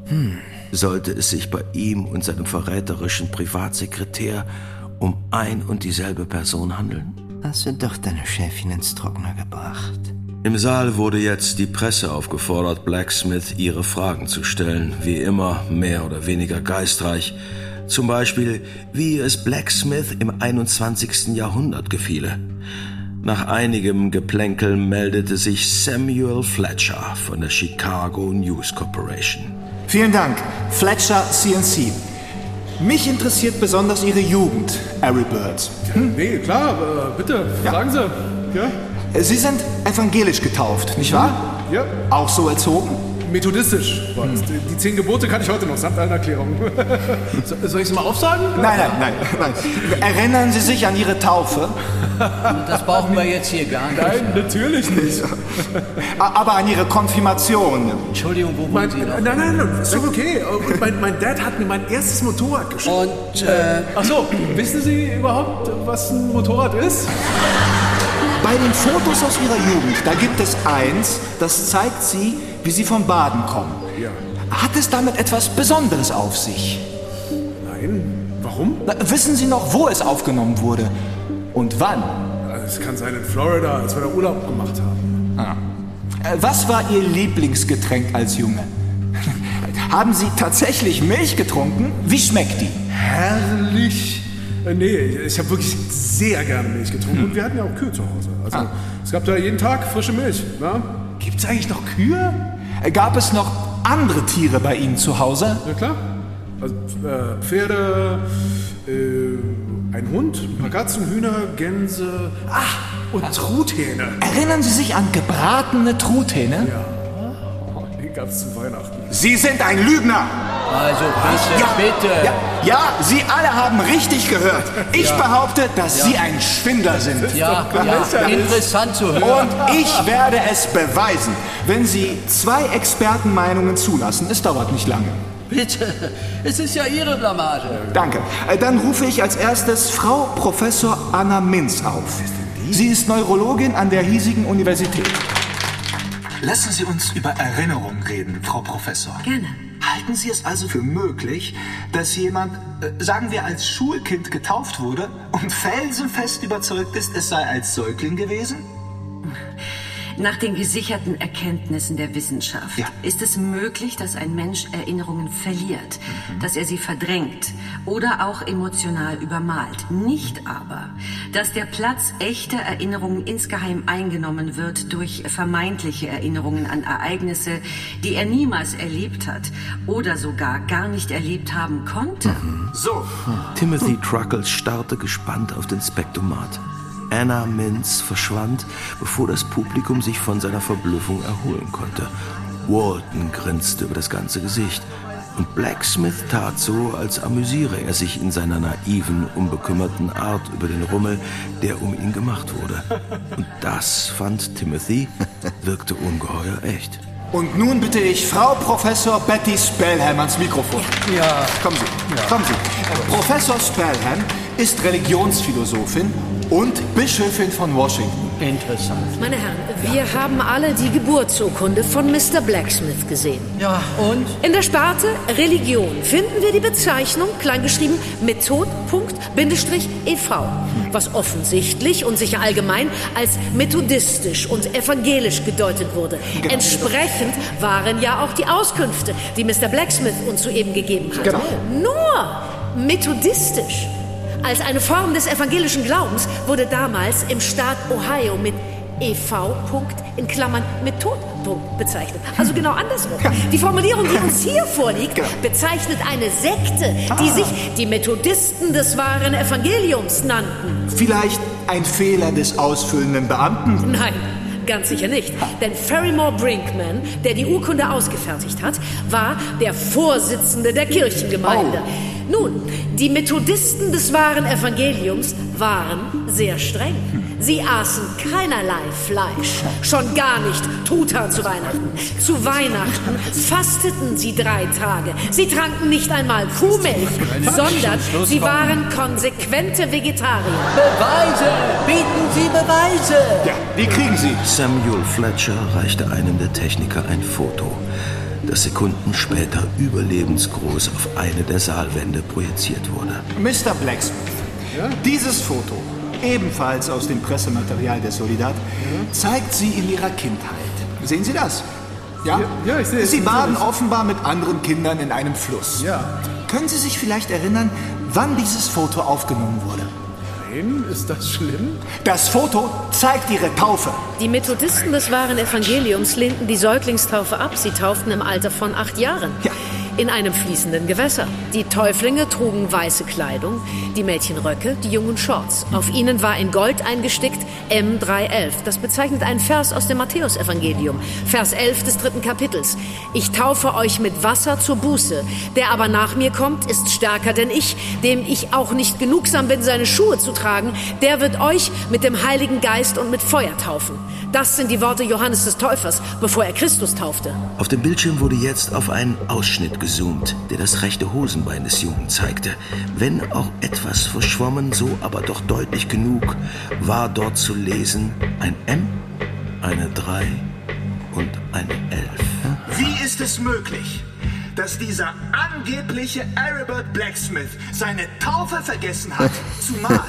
Hm. Sollte es sich bei ihm und seinem verräterischen Privatsekretär um ein und dieselbe Person handeln? Hast du doch deine Chefin ins Trockner gebracht. Im Saal wurde jetzt die Presse aufgefordert, Blacksmith ihre Fragen zu stellen, wie immer mehr oder weniger geistreich. Zum Beispiel, wie es Blacksmith im 21. Jahrhundert gefiele. Nach einigem Geplänkel meldete sich Samuel Fletcher von der Chicago News Corporation. Vielen Dank, Fletcher CNC. Mich interessiert besonders Ihre Jugend, Harry Bird. Hm? Nee, klar, äh, bitte, ja. sagen Sie. Ja? Sie sind evangelisch getauft, nicht wahr? Ja. Auch so erzogen? Methodistisch war hm. Die zehn Gebote kann ich heute noch, samt allen Erklärungen. Soll ich sie mal aufsagen? Nein, nein, nein, nein. Erinnern Sie sich an Ihre Taufe? Das brauchen wir jetzt hier gar nicht. Nein, natürlich nicht. Aber an Ihre Konfirmation. Entschuldigung, wo mein, Sie noch? Nein, nein, nein, ist doch okay. Mein, mein, Dad hat mir mein erstes Motorrad geschenkt. Und, äh... Ach so, wissen Sie überhaupt, was ein Motorrad ist? Bei den Fotos aus Ihrer Jugend, da gibt es eins, das zeigt Sie, wie Sie vom Baden kommen. Ja. Hat es damit etwas Besonderes auf sich? Nein. Warum? Na, wissen Sie noch, wo es aufgenommen wurde? Und wann? Es kann sein in Florida, als wir da Urlaub gemacht haben. Ah. Was war Ihr Lieblingsgetränk als Junge? haben Sie tatsächlich Milch getrunken? Wie schmeckt die? Herrlich. Äh, nee, ich habe wirklich sehr gerne Milch getrunken. Hm. Und wir hatten ja auch Kühe zu Hause. Also ah. es gab da jeden Tag frische Milch. Ja? Gibt es eigentlich noch Kühe? Gab es noch andere Tiere bei Ihnen zu Hause? Ja klar. Also äh, Pferde, äh, ein Hund, ein paar Katzen, Hühner, Gänse. Ach, und ah. Truthähne. Erinnern Sie sich an gebratene Truthähne? Ja. Die gab es zu Weihnachten. Sie sind ein Lügner! Also bitte, ja, bitte. Ja, ja, Sie alle haben richtig gehört. Ich ja. behaupte, dass Sie ein Schwindler sind. Ja, ja, interessant zu hören. Und ich werde es beweisen, wenn Sie zwei Expertenmeinungen zulassen. Es dauert nicht lange. Bitte, es ist ja Ihre Blamage. Danke. Äh, dann rufe ich als erstes Frau Professor Anna Minz auf. Sie ist Neurologin an der hiesigen Universität. Lassen Sie uns über Erinnerung reden, Frau Professor. Gerne. Halten Sie es also für möglich, dass jemand, äh, sagen wir als Schulkind getauft wurde und felsenfest überzeugt ist, es sei als Säugling gewesen? Nach den gesicherten Erkenntnissen der Wissenschaft ja. ist es möglich, dass ein Mensch Erinnerungen verliert, mhm. dass er sie verdrängt oder auch emotional übermalt. Nicht aber, dass der Platz echter Erinnerungen insgeheim eingenommen wird durch vermeintliche Erinnerungen an Ereignisse, die er niemals erlebt hat oder sogar gar nicht erlebt haben konnte. Mhm. So. Timothy Truckles starrte gespannt auf den Spektomat. Anna Mintz verschwand, bevor das Publikum sich von seiner Verblüffung erholen konnte. Walton grinste über das ganze Gesicht. Und Blacksmith tat so, als amüsiere er sich in seiner naiven, unbekümmerten Art über den Rummel, der um ihn gemacht wurde. Und das fand Timothy, wirkte ungeheuer echt. Und nun bitte ich Frau Professor Betty Spellham ans Mikrofon. Ja. Kommen Sie, ja. kommen Sie. Professor Spellham ist Religionsphilosophin und Bischöfin von Washington. Interessant. Meine Herren, wir ja. haben alle die Geburtsurkunde von Mr. Blacksmith gesehen. Ja, und? In der Sparte Religion finden wir die Bezeichnung, kleingeschrieben, Method.-ev, was offensichtlich und sicher allgemein als methodistisch und evangelisch gedeutet wurde. Genau. Entsprechend waren ja auch die Auskünfte, die Mr. Blacksmith uns soeben gegeben hat. Genau. Nur methodistisch. Als eine Form des evangelischen Glaubens wurde damals im Staat Ohio mit EV. in Klammern mit Tod bezeichnet. Also genau andersrum. Die Formulierung, die uns hier vorliegt, genau. bezeichnet eine Sekte, die ah. sich die Methodisten des wahren Evangeliums nannten. Vielleicht ein Fehler des ausfüllenden Beamten? Nein. Ganz sicher nicht. Denn Ferrymore Brinkman, der die Urkunde ausgefertigt hat, war der Vorsitzende der Kirchengemeinde. Oh. Nun, die Methodisten des wahren Evangeliums waren sehr streng. Sie aßen keinerlei Fleisch, schon gar nicht Truthahn zu Weihnachten. Zu Weihnachten fasteten sie drei Tage. Sie tranken nicht einmal Kuhmilch, sondern sie waren konsequente Vegetarier. Beweise! Bieten Sie Beweise! Ja, die kriegen Sie. Samuel Fletcher reichte einem der Techniker ein Foto, das Sekunden später überlebensgroß auf eine der Saalwände projiziert wurde. Mr. Blacksmith, dieses Foto, ebenfalls aus dem Pressematerial der Solidat, zeigt Sie in Ihrer Kindheit. Sehen Sie das? Ja? Ja, ich sehe es. Sie baden offenbar mit anderen Kindern in einem Fluss. Ja. Können Sie sich vielleicht erinnern, wann dieses Foto aufgenommen wurde? Nein, ist das schlimm? Das Foto zeigt Ihre Taufe. Die Methodisten des wahren Evangeliums lehnten die Säuglingstaufe ab. Sie tauften im Alter von acht Jahren. In einem fließenden Gewässer. Die Täuflinge trugen weiße Kleidung, die Mädchen Röcke, die Jungen Shorts. Auf ihnen war in Gold eingestickt M311. Das bezeichnet einen Vers aus dem Matthäusevangelium, Vers 11 des dritten Kapitels. Ich taufe euch mit Wasser zur Buße. Der aber nach mir kommt, ist stärker denn ich, dem ich auch nicht genugsam bin, seine Schuhe zu tragen. Der wird euch mit dem Heiligen Geist und mit Feuer taufen. Das sind die Worte Johannes des Täufers, bevor er Christus taufte. Auf dem Bildschirm wurde jetzt auf einen Ausschnitt gezoomt, der das rechte Hosenbein des Jungen zeigte. Wenn auch etwas verschwommen, so aber doch deutlich genug, war dort zu lesen ein M, eine 3 und eine 11. Wie ist es möglich, dass dieser angebliche Aribert Blacksmith seine Taufe vergessen hat, zumal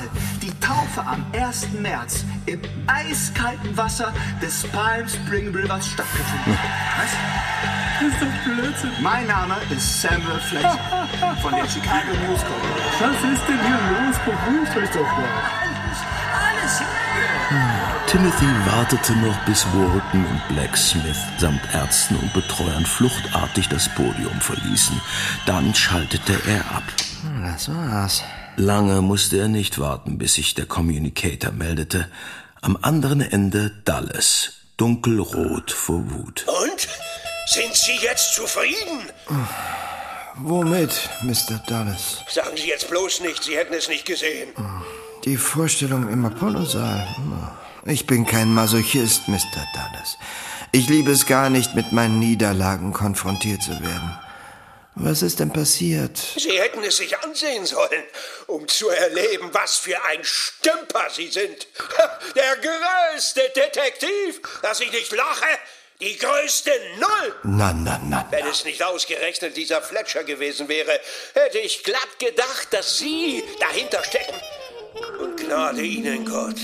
die Taufe am 1. März im eiskalten Wasser des Palm Spring Rivers stattgefunden hat? Was? Das ist doch Blödsinn. Mein Name ist Samuel Fletcher von der Chicago News Corporation. Was ist denn hier los? Beruhigt euch doch mal. Alles Timothy wartete noch, bis Walton und Blacksmith samt Ärzten und Betreuern fluchtartig das Podium verließen. Dann schaltete er ab. Das war's. Lange musste er nicht warten, bis sich der Communicator meldete. Am anderen Ende Dallas, dunkelrot vor Wut. Und? Sind Sie jetzt zufrieden? Womit, Mr. Dallas? Sagen Sie jetzt bloß nicht, Sie hätten es nicht gesehen. Die Vorstellung im Apollo-Saal. Ich bin kein Masochist, Mr. Dallas. Ich liebe es gar nicht, mit meinen Niederlagen konfrontiert zu werden. Was ist denn passiert? Sie hätten es sich ansehen sollen, um zu erleben, was für ein Stümper Sie sind. Der größte Detektiv, dass ich nicht lache, die größte Null. Na, na, na. Wenn es nicht ausgerechnet dieser Fletcher gewesen wäre, hätte ich glatt gedacht, dass Sie dahinter stecken. Und Gnade Ihnen, Gott,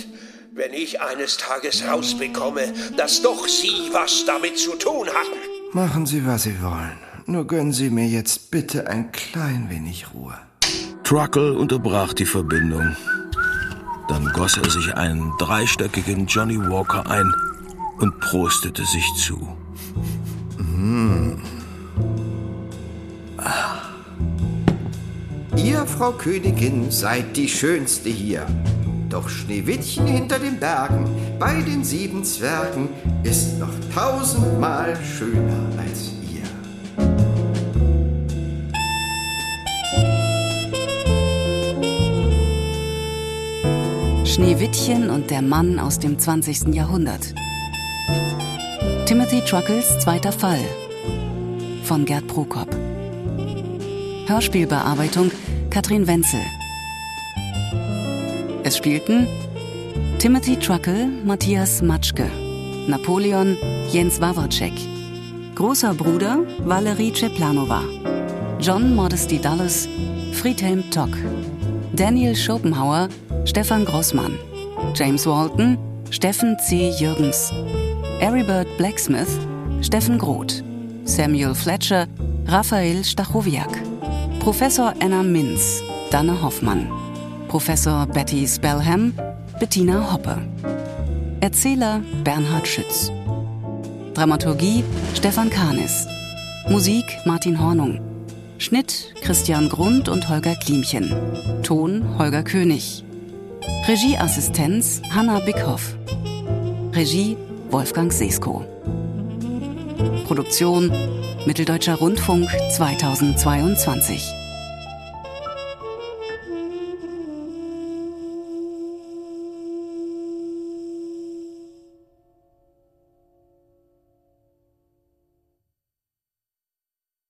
wenn ich eines Tages rausbekomme, dass doch Sie was damit zu tun hatten. Machen Sie, was Sie wollen. Nur gönnen Sie mir jetzt bitte ein klein wenig Ruhe. Truckle unterbrach die Verbindung. Dann goss er sich einen dreistöckigen Johnny Walker ein und prostete sich zu. Hm. Ah. Ihr, Frau Königin, seid die Schönste hier. Doch Schneewittchen hinter den Bergen, bei den sieben Zwergen, ist noch tausendmal schöner als ihr. Schneewittchen und der Mann aus dem 20. Jahrhundert. Timothy Truckles zweiter Fall von Gerd Prokop. Hörspielbearbeitung Katrin Wenzel. Es spielten Timothy Truckle, Matthias Matschke, Napoleon, Jens Wawrcek, großer Bruder Valerie Ceplanova, John Modesty Dulles, Friedhelm Tock, Daniel Schopenhauer, Stefan Grossmann, James Walton, Steffen C. Jürgens, Aribert Blacksmith, Steffen Groth, Samuel Fletcher, Raphael Stachowiak, Professor Anna Minz, Danne Hoffmann, Professor Betty Spellham, Bettina Hoppe. Erzähler Bernhard Schütz. Dramaturgie Stefan Kahnis. Musik Martin Hornung. Schnitt Christian Grund und Holger Klimchen. Ton Holger König. Regieassistenz Hanna Bickhoff. Regie Wolfgang Sesko. Produktion Mitteldeutscher Rundfunk 2022.